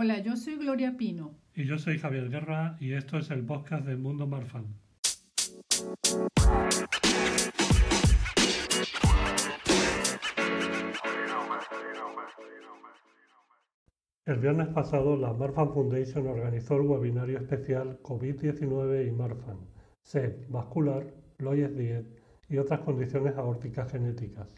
Hola, yo soy Gloria Pino. Y yo soy Javier Guerra y esto es el podcast del Mundo Marfan. El viernes pasado la Marfan Foundation organizó el webinario especial COVID-19 y Marfan, SED, vascular, Loyes 10 y otras condiciones aórticas genéticas,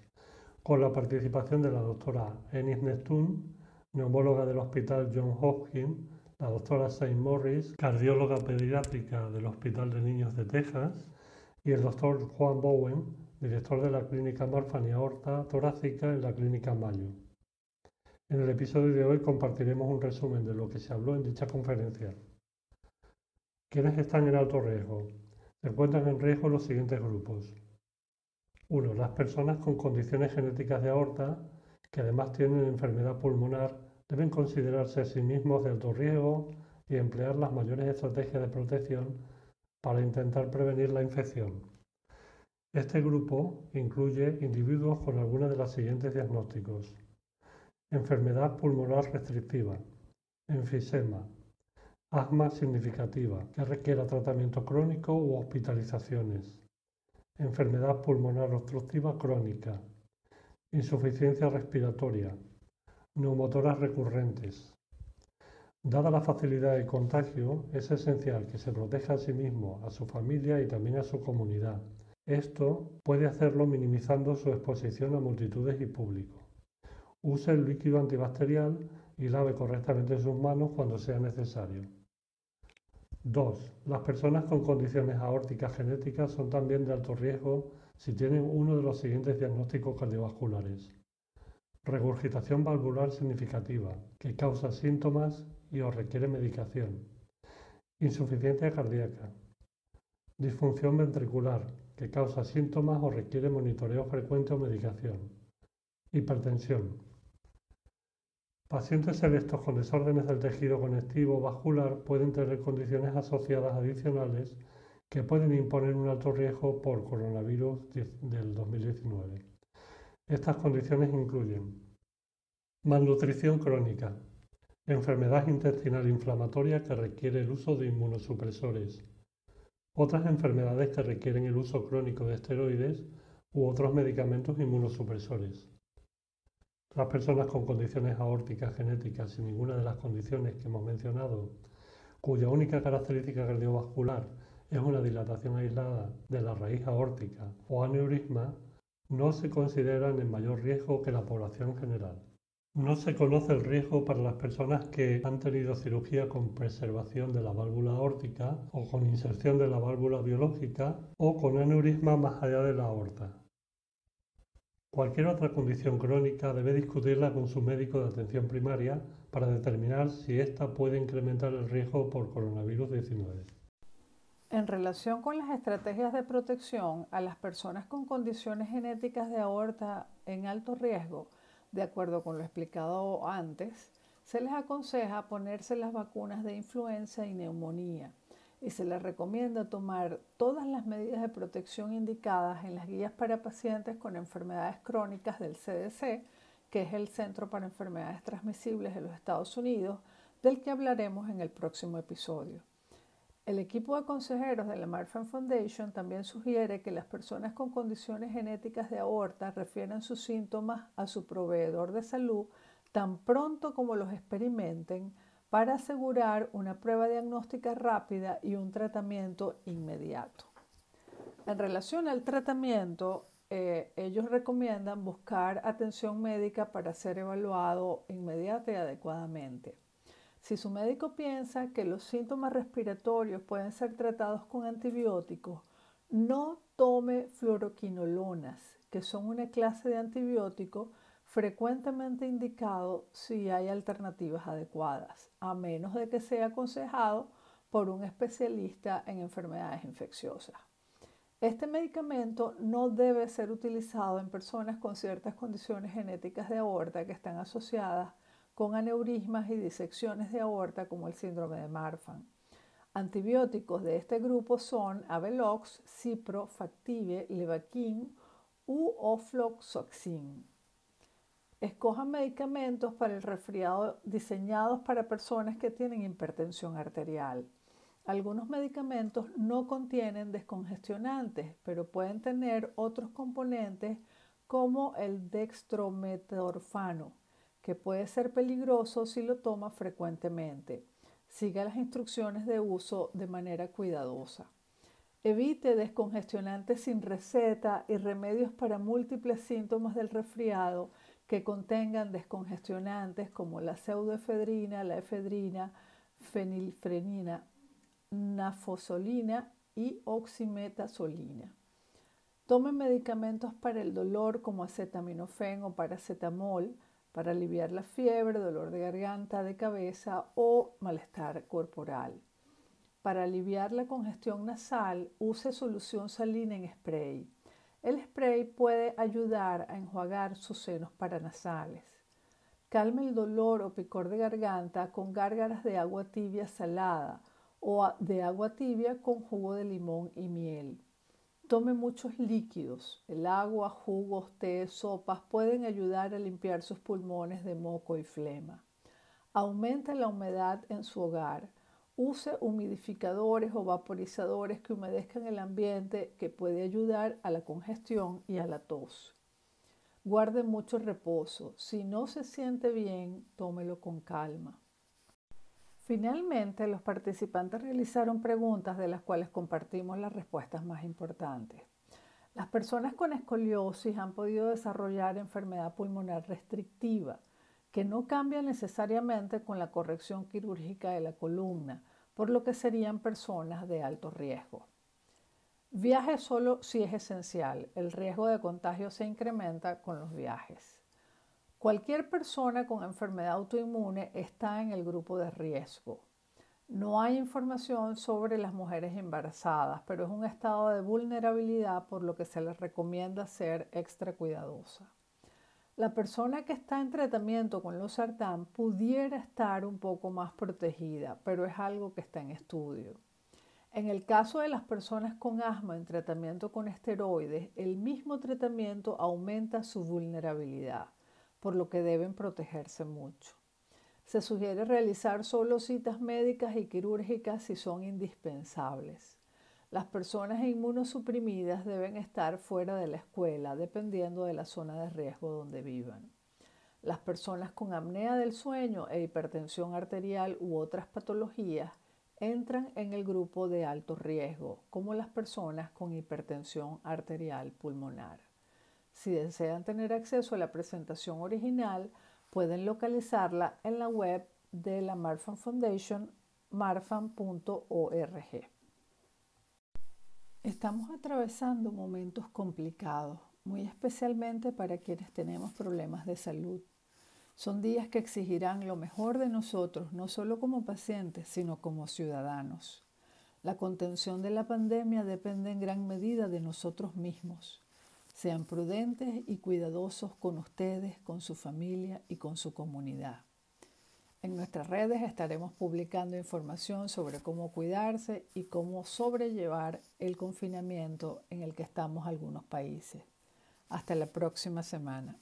con la participación de la doctora Enis Nestun, neumóloga del Hospital John Hopkins, la doctora Saint Morris, cardióloga pediátrica del Hospital de Niños de Texas, y el doctor Juan Bowen, director de la clínica Marfan y Aorta Torácica en la clínica Mayo. En el episodio de hoy compartiremos un resumen de lo que se habló en dicha conferencia. ¿Quiénes están en alto riesgo? Se encuentran en riesgo los siguientes grupos. 1. Las personas con condiciones genéticas de aorta que además tienen enfermedad pulmonar, deben considerarse a sí mismos de alto riesgo y emplear las mayores estrategias de protección para intentar prevenir la infección. Este grupo incluye individuos con alguna de los siguientes diagnósticos. Enfermedad pulmonar restrictiva, enfisema, asma significativa que requiera tratamiento crónico u hospitalizaciones, enfermedad pulmonar obstructiva crónica, Insuficiencia respiratoria. Neumotoras recurrentes. Dada la facilidad de contagio, es esencial que se proteja a sí mismo, a su familia y también a su comunidad. Esto puede hacerlo minimizando su exposición a multitudes y público. Use el líquido antibacterial y lave correctamente sus manos cuando sea necesario. 2. Las personas con condiciones aórticas genéticas son también de alto riesgo si tienen uno de los siguientes diagnósticos cardiovasculares. Regurgitación valvular significativa, que causa síntomas y o requiere medicación. Insuficiencia cardíaca. Disfunción ventricular, que causa síntomas o requiere monitoreo frecuente o medicación. Hipertensión. Pacientes selectos con desórdenes del tejido conectivo vascular pueden tener condiciones asociadas adicionales que pueden imponer un alto riesgo por coronavirus del 2019. Estas condiciones incluyen malnutrición crónica, enfermedad intestinal inflamatoria que requiere el uso de inmunosupresores, otras enfermedades que requieren el uso crónico de esteroides u otros medicamentos inmunosupresores. Las personas con condiciones aórticas genéticas sin ninguna de las condiciones que hemos mencionado, cuya única característica cardiovascular es una dilatación aislada de la raíz aórtica o aneurisma, no se consideran en mayor riesgo que la población general. No se conoce el riesgo para las personas que han tenido cirugía con preservación de la válvula aórtica o con inserción de la válvula biológica o con aneurisma más allá de la aorta. Cualquier otra condición crónica debe discutirla con su médico de atención primaria para determinar si ésta puede incrementar el riesgo por coronavirus 19. En relación con las estrategias de protección a las personas con condiciones genéticas de aorta en alto riesgo, de acuerdo con lo explicado antes, se les aconseja ponerse las vacunas de influenza y neumonía y se les recomienda tomar todas las medidas de protección indicadas en las guías para pacientes con enfermedades crónicas del CDC, que es el Centro para Enfermedades Transmisibles de los Estados Unidos, del que hablaremos en el próximo episodio. El equipo de consejeros de la Marfan Foundation también sugiere que las personas con condiciones genéticas de aorta refieran sus síntomas a su proveedor de salud tan pronto como los experimenten para asegurar una prueba diagnóstica rápida y un tratamiento inmediato. En relación al tratamiento, eh, ellos recomiendan buscar atención médica para ser evaluado inmediata y adecuadamente. Si su médico piensa que los síntomas respiratorios pueden ser tratados con antibióticos, no tome fluoroquinolonas, que son una clase de antibiótico frecuentemente indicado si hay alternativas adecuadas, a menos de que sea aconsejado por un especialista en enfermedades infecciosas. Este medicamento no debe ser utilizado en personas con ciertas condiciones genéticas de aorta que están asociadas con aneurismas y disecciones de aorta como el síndrome de Marfan. Antibióticos de este grupo son Avelox, Cipro, Factive, Levaquin u Ofloxacin. Escojan medicamentos para el resfriado diseñados para personas que tienen hipertensión arterial. Algunos medicamentos no contienen descongestionantes, pero pueden tener otros componentes como el dextrometorfano, que puede ser peligroso si lo toma frecuentemente. Siga las instrucciones de uso de manera cuidadosa. Evite descongestionantes sin receta y remedios para múltiples síntomas del resfriado que contengan descongestionantes como la pseudoefedrina, la efedrina, fenilfrenina, nafosolina y oximetazolina. Tomen medicamentos para el dolor como acetaminofén o paracetamol para aliviar la fiebre, dolor de garganta, de cabeza o malestar corporal. Para aliviar la congestión nasal, use solución salina en spray. El spray puede ayudar a enjuagar sus senos paranasales. Calme el dolor o picor de garganta con gárgaras de agua tibia salada o de agua tibia con jugo de limón y miel. Tome muchos líquidos. El agua, jugos, té, sopas pueden ayudar a limpiar sus pulmones de moco y flema. Aumenta la humedad en su hogar. Use humidificadores o vaporizadores que humedezcan el ambiente que puede ayudar a la congestión y a la tos. Guarde mucho reposo. Si no se siente bien, tómelo con calma. Finalmente, los participantes realizaron preguntas de las cuales compartimos las respuestas más importantes. Las personas con escoliosis han podido desarrollar enfermedad pulmonar restrictiva, que no cambia necesariamente con la corrección quirúrgica de la columna, por lo que serían personas de alto riesgo. Viaje solo si es esencial. El riesgo de contagio se incrementa con los viajes. Cualquier persona con enfermedad autoinmune está en el grupo de riesgo. No hay información sobre las mujeres embarazadas, pero es un estado de vulnerabilidad por lo que se les recomienda ser extra cuidadosa. La persona que está en tratamiento con los sartán pudiera estar un poco más protegida, pero es algo que está en estudio. En el caso de las personas con asma en tratamiento con esteroides, el mismo tratamiento aumenta su vulnerabilidad, por lo que deben protegerse mucho. Se sugiere realizar solo citas médicas y quirúrgicas si son indispensables. Las personas inmunosuprimidas deben estar fuera de la escuela dependiendo de la zona de riesgo donde vivan. Las personas con apnea del sueño e hipertensión arterial u otras patologías entran en el grupo de alto riesgo, como las personas con hipertensión arterial pulmonar. Si desean tener acceso a la presentación original, pueden localizarla en la web de la Marfan Foundation, marfan.org. Estamos atravesando momentos complicados, muy especialmente para quienes tenemos problemas de salud. Son días que exigirán lo mejor de nosotros, no solo como pacientes, sino como ciudadanos. La contención de la pandemia depende en gran medida de nosotros mismos. Sean prudentes y cuidadosos con ustedes, con su familia y con su comunidad. En nuestras redes estaremos publicando información sobre cómo cuidarse y cómo sobrellevar el confinamiento en el que estamos algunos países. Hasta la próxima semana.